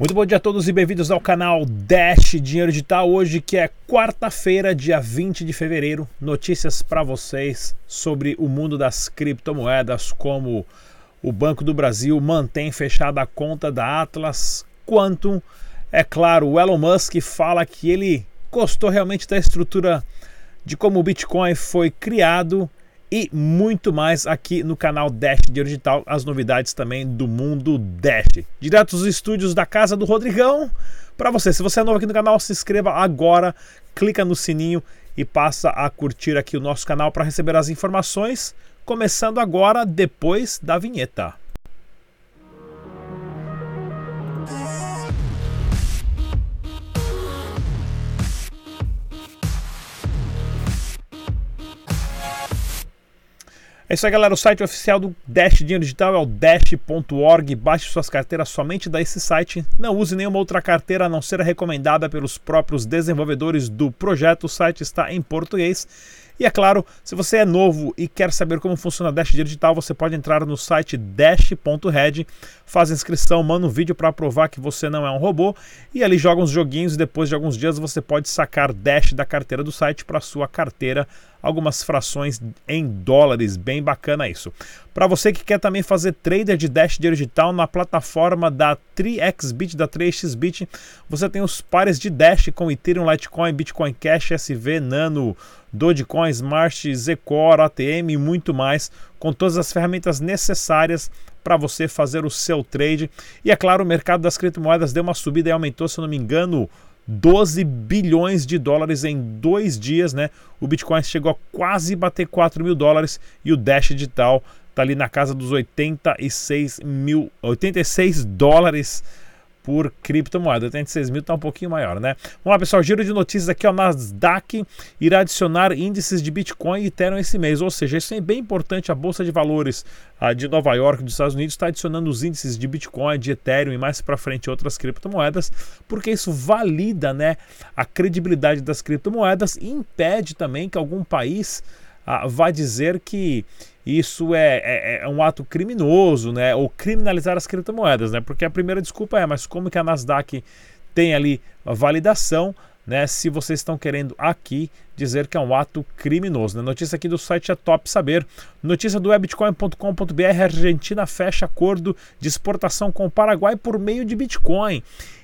Muito bom dia a todos e bem-vindos ao canal Dash Dinheiro Digital. Hoje que é quarta-feira, dia 20 de fevereiro. Notícias para vocês sobre o mundo das criptomoedas, como o Banco do Brasil mantém fechada a conta da Atlas Quantum. É claro, o Elon Musk fala que ele gostou realmente da estrutura de como o Bitcoin foi criado e muito mais aqui no canal Dash Dinheiro Digital, as novidades também do mundo Dash. Direto dos estúdios da casa do Rodrigão. Para você, se você é novo aqui no canal, se inscreva agora, clica no sininho e passa a curtir aqui o nosso canal para receber as informações, começando agora depois da vinheta. É isso aí, galera. O site oficial do Dash Dinheiro Digital é o dash.org. Baixe suas carteiras somente desse site. Não use nenhuma outra carteira a não ser recomendada pelos próprios desenvolvedores do projeto. O site está em português e é claro, se você é novo e quer saber como funciona a Dash Digital, você pode entrar no site dash.red, faz inscrição, manda um vídeo para provar que você não é um robô e ali joga uns joguinhos e depois de alguns dias você pode sacar Dash da carteira do site para sua carteira, algumas frações em dólares, bem bacana isso. Para você que quer também fazer trader de Dash Digital na plataforma da 3xBit, da 3xBit, você tem os pares de Dash com Ethereum, Litecoin, Bitcoin Cash, SV, Nano, Dogecoin, Smart, Zcore, ATM e muito mais, com todas as ferramentas necessárias para você fazer o seu trade. E é claro, o mercado das criptomoedas deu uma subida e aumentou, se eu não me engano, 12 bilhões de dólares em dois dias, né? O Bitcoin chegou a quase bater 4 mil dólares e o Dash Digital está ali na casa dos 86 mil, 86 dólares por criptomoeda. 86 mil está um pouquinho maior, né? Vamos lá, pessoal. Giro de notícias aqui. O Nasdaq irá adicionar índices de Bitcoin e Ethereum esse mês. Ou seja, isso é bem importante. A Bolsa de Valores a de Nova York, dos Estados Unidos, está adicionando os índices de Bitcoin, de Ethereum e mais para frente outras criptomoedas, porque isso valida né, a credibilidade das criptomoedas e impede também que algum país ah, vá dizer que isso é, é, é, um ato criminoso, né? Ou criminalizar as criptomoedas, né? Porque a primeira desculpa é, mas como que a Nasdaq tem ali validação, né? Se vocês estão querendo aqui dizer que é um ato criminoso. Né? Notícia aqui do site é top saber. Notícia do webitcoin.com.br: Argentina fecha acordo de exportação com o Paraguai por meio de Bitcoin.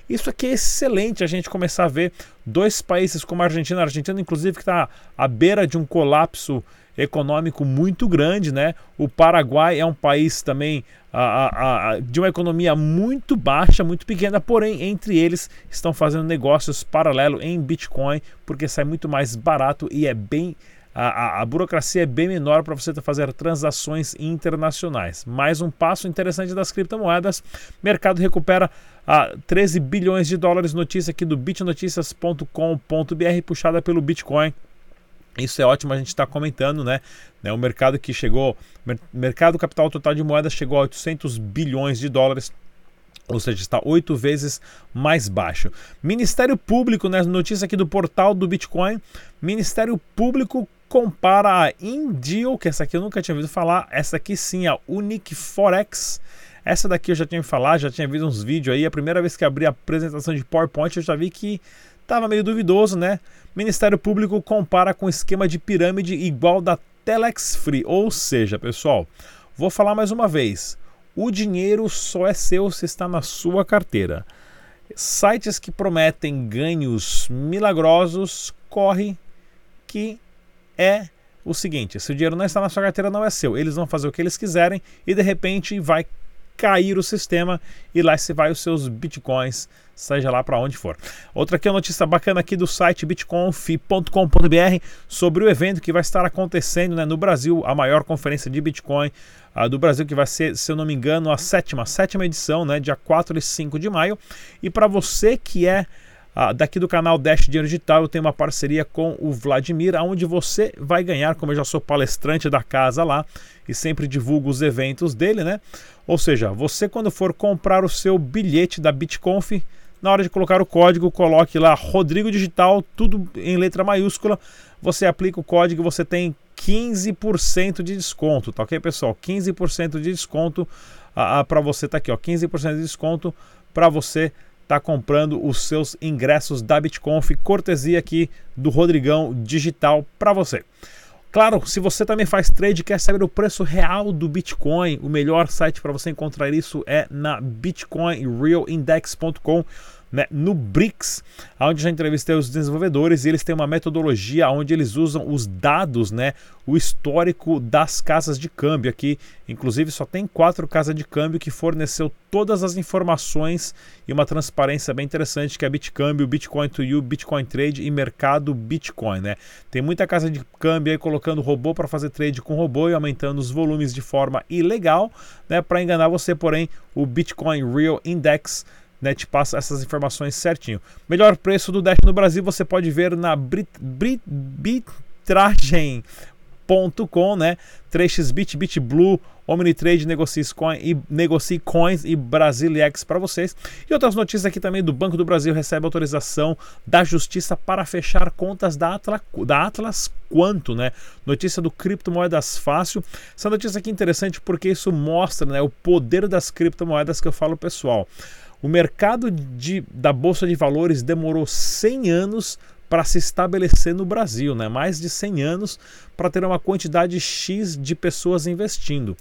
Isso aqui é excelente a gente começar a ver dois países como a Argentina, a Argentina inclusive que está à beira de um colapso econômico muito grande, né? O Paraguai é um país também a, a, a, de uma economia muito baixa, muito pequena, porém entre eles estão fazendo negócios paralelo em Bitcoin porque sai muito mais barato e é bem a, a, burocracia é bem menor para você fazer transações internacionais. Mais um passo interessante das criptomoedas. Mercado recupera a 13 bilhões de dólares. Notícia aqui do bitnoticias.com.br, puxada pelo Bitcoin. Isso é ótimo a gente está comentando, né? né? O mercado que chegou, mercado capital total de moedas chegou a 800 bilhões de dólares, ou seja, está oito vezes mais baixo. Ministério Público, né? Notícia aqui do portal do Bitcoin. Ministério Público compara a Indio, que essa aqui eu nunca tinha ouvido falar, essa aqui sim, a Unique Forex. Essa daqui eu já tinha falado, já tinha visto uns vídeos aí. A primeira vez que abri a apresentação de PowerPoint, eu já vi que estava meio duvidoso, né? Ministério Público compara com esquema de pirâmide igual da Telex Free. Ou seja, pessoal, vou falar mais uma vez: o dinheiro só é seu se está na sua carteira. Sites que prometem ganhos milagrosos, corre que é o seguinte: se o dinheiro não está na sua carteira, não é seu. Eles vão fazer o que eles quiserem e de repente vai cair o sistema e lá se vai os seus bitcoins, seja lá para onde for. Outra aqui é uma notícia bacana aqui do site bitconf.com.br sobre o evento que vai estar acontecendo né, no Brasil, a maior conferência de Bitcoin uh, do Brasil, que vai ser, se eu não me engano, a sétima, sétima edição, né, dia 4 e 5 de maio. E para você que é ah, daqui do canal Dash Dinheiro Digital eu tenho uma parceria com o Vladimir, onde você vai ganhar, como eu já sou palestrante da casa lá e sempre divulgo os eventos dele, né? Ou seja, você quando for comprar o seu bilhete da BitConf, na hora de colocar o código, coloque lá Rodrigo Digital, tudo em letra maiúscula. Você aplica o código, você tem 15% de desconto, tá ok, pessoal? 15% de desconto ah, ah para você tá aqui, ó, 15% de desconto para você está comprando os seus ingressos da BitConf, cortesia aqui do Rodrigão Digital para você. Claro, se você também faz trade e quer saber o preço real do Bitcoin, o melhor site para você encontrar isso é na bitcoinrealindex.com né, no BRICS, onde já entrevistei os desenvolvedores e eles têm uma metodologia onde eles usam os dados, né, o histórico das casas de câmbio aqui. Inclusive só tem quatro casas de câmbio que forneceu todas as informações e uma transparência bem interessante que é Bitcâmbio, Bitcoin to You, Bitcoin Trade e Mercado Bitcoin, né? Tem muita casa de câmbio aí colocando robô para fazer trade com robô e aumentando os volumes de forma ilegal, né, para enganar você, porém, o Bitcoin Real Index né, te passa essas informações certinho. Melhor preço do Dash no Brasil você pode ver na bitragem.com, né? 3xBit, BitBlue, Omnitrade, Negocie Coin e Negocie Coins e Brasiliex para vocês. E outras notícias aqui também do Banco do Brasil recebe autorização da Justiça para fechar contas da Atlas, da Atlas Quanto, né? Notícia do Criptomoedas Fácil. Essa notícia aqui é interessante porque isso mostra, né, o poder das criptomoedas que eu falo pessoal. O mercado de, da Bolsa de Valores demorou 100 anos para se estabelecer no Brasil, né? mais de 100 anos para ter uma quantidade X de pessoas investindo.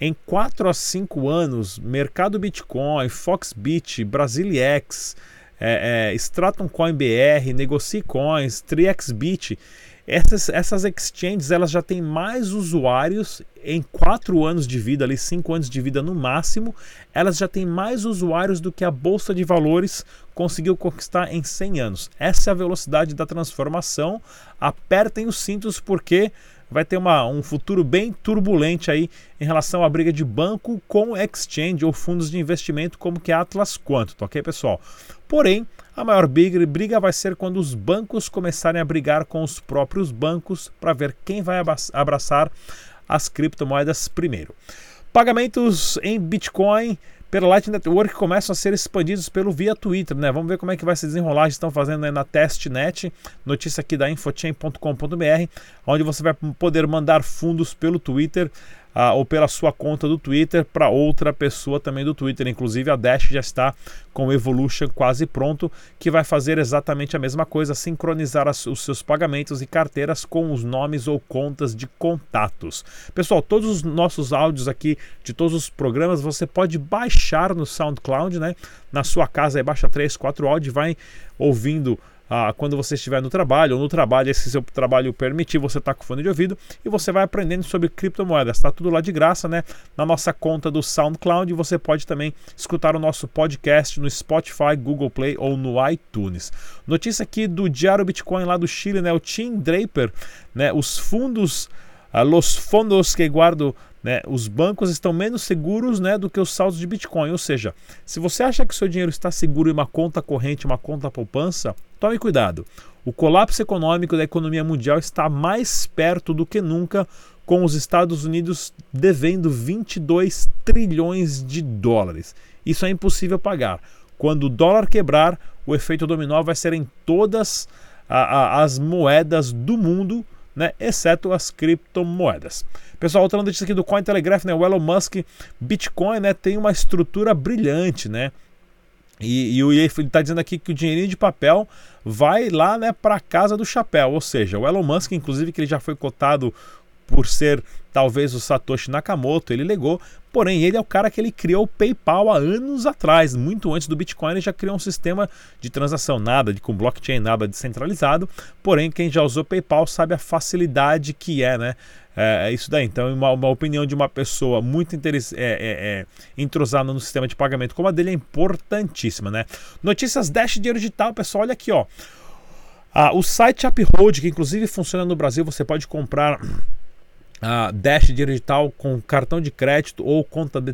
Em 4 a 5 anos, mercado Bitcoin, Foxbit, Brasiliex, é, é, Stratum Coin BR, Negocie Coins, TriXBit essas, essas exchanges elas já têm mais usuários em quatro anos de vida, ali cinco anos de vida no máximo, elas já têm mais usuários do que a bolsa de valores conseguiu conquistar em 100 anos. Essa é a velocidade da transformação. Apertem os cintos porque vai ter uma, um futuro bem turbulento aí em relação à briga de banco com exchange ou fundos de investimento como que é Atlas Quanto, tá ok, pessoal? Porém, a maior briga vai ser quando os bancos começarem a brigar com os próprios bancos para ver quem vai abraçar as criptomoedas primeiro. Pagamentos em Bitcoin pela Lightning Network começam a ser expandidos pelo via Twitter, né? Vamos ver como é que vai se desenrolar. Estão fazendo na testnet, notícia aqui da infochain.com.br, onde você vai poder mandar fundos pelo Twitter ah, ou pela sua conta do Twitter para outra pessoa também do Twitter. Inclusive a Dash já está com o Evolution quase pronto, que vai fazer exatamente a mesma coisa, sincronizar as, os seus pagamentos e carteiras com os nomes ou contas de contatos. Pessoal, todos os nossos áudios aqui de todos os programas você pode baixar no SoundCloud, né? Na sua casa aí baixa 3, 4 áudios, vai ouvindo ah, quando você estiver no trabalho, ou no trabalho, se seu trabalho permitir, você está com fone de ouvido e você vai aprendendo sobre criptomoedas. Está tudo lá de graça, né? Na nossa conta do SoundCloud. Você pode também escutar o nosso podcast no Spotify, Google Play ou no iTunes. Notícia aqui do Diário Bitcoin lá do Chile, né? O Tim Draper, né? Os fundos, ah, los que guardo né, os bancos estão menos seguros né, do que os saldos de Bitcoin. Ou seja, se você acha que seu dinheiro está seguro em uma conta corrente, uma conta poupança, tome cuidado. O colapso econômico da economia mundial está mais perto do que nunca, com os Estados Unidos devendo 22 trilhões de dólares. Isso é impossível pagar. Quando o dólar quebrar, o efeito dominó vai ser em todas a, a, as moedas do mundo né, exceto as criptomoedas. Pessoal, outra notícia aqui do Cointelegraph, né, o Elon Musk, Bitcoin, né, tem uma estrutura brilhante, né? E, e ele está dizendo aqui que o dinheirinho de papel vai lá né, para a casa do chapéu. Ou seja, o Elon Musk, inclusive, que ele já foi cotado por ser talvez o Satoshi Nakamoto, ele legou, porém ele é o cara que ele criou o PayPal há anos atrás, muito antes do Bitcoin, ele já criou um sistema de transação, nada de com blockchain, nada descentralizado, porém quem já usou PayPal sabe a facilidade que é, né? É, é isso daí. Então, uma, uma, opinião de uma pessoa muito é, é, é, entrosada no sistema de pagamento como a dele é importantíssima, né? Notícias Dash Dinheiro Digital, pessoal, olha aqui, ó. Ah, o site Uphold, que inclusive funciona no Brasil, você pode comprar uh, Dash digital com cartão de crédito ou conta de,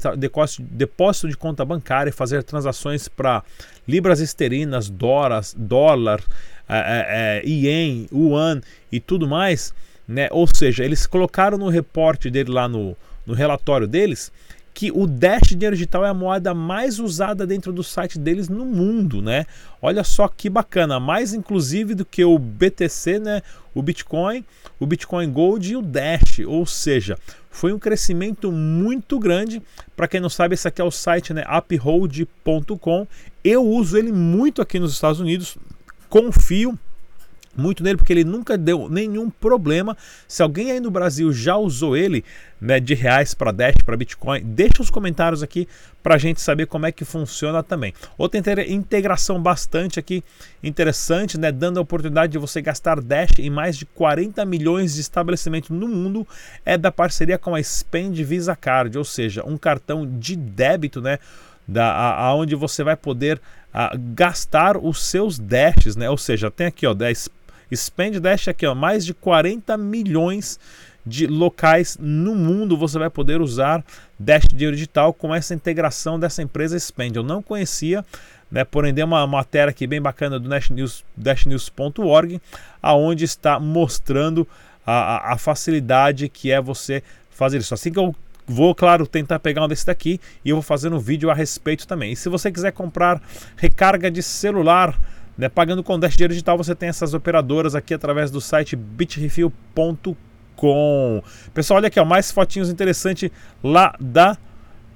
depósito de conta bancária e fazer transações para libras esterlinas, dólares, dólar, é, é, ien, yuan e tudo mais, né? Ou seja, eles colocaram no reporte dele lá no, no relatório deles que o Dash Dinheiro Digital é a moeda mais usada dentro do site deles no mundo, né? Olha só que bacana, mais inclusive do que o BTC, né? O Bitcoin, o Bitcoin Gold e o Dash, ou seja, foi um crescimento muito grande. Para quem não sabe, esse aqui é o site, né? uphold.com. Eu uso ele muito aqui nos Estados Unidos, confio muito nele porque ele nunca deu nenhum problema. Se alguém aí no Brasil já usou ele, né, de reais para Dash, para Bitcoin, deixa os comentários aqui para a gente saber como é que funciona também. Outra integração bastante aqui interessante, né, dando a oportunidade de você gastar Dash em mais de 40 milhões de estabelecimentos no mundo, é da parceria com a Spend Visa Card, ou seja, um cartão de débito, né, da aonde você vai poder a, gastar os seus dashes, né? Ou seja, tem aqui ó, 10 Spend Dash aqui, ó, mais de 40 milhões de locais no mundo você vai poder usar Dash Dinheiro Digital com essa integração dessa empresa Spend. Eu não conhecia, né, porém dei uma matéria aqui bem bacana do Dashnews, dashnews.org, aonde está mostrando a, a, facilidade que é você fazer isso. Assim que eu vou, claro, tentar pegar um desse daqui e eu vou fazer um vídeo a respeito também. E se você quiser comprar recarga de celular, né? Pagando com Dash Dinheiro Digital, você tem essas operadoras aqui através do site bitrefill.com. Pessoal, olha aqui, ó, mais fotinhos interessantes lá da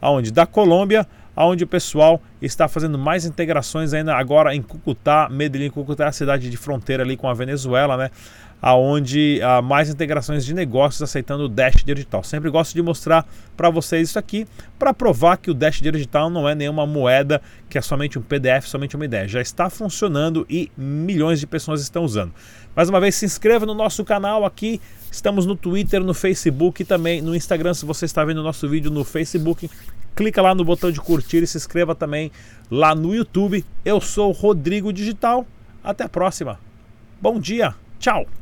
aonde? Da Colômbia, aonde o pessoal está fazendo mais integrações ainda agora em Cucutá, Medellín, Cucutá é a cidade de fronteira ali com a Venezuela, né? Aonde há mais integrações de negócios aceitando o Dash Digital. Sempre gosto de mostrar para vocês isso aqui para provar que o Dash Digital não é nenhuma moeda que é somente um PDF, somente uma ideia. Já está funcionando e milhões de pessoas estão usando. Mais uma vez, se inscreva no nosso canal aqui. Estamos no Twitter, no Facebook e também no Instagram. Se você está vendo o nosso vídeo no Facebook, clica lá no botão de curtir e se inscreva também lá no YouTube. Eu sou Rodrigo Digital. Até a próxima. Bom dia. Tchau.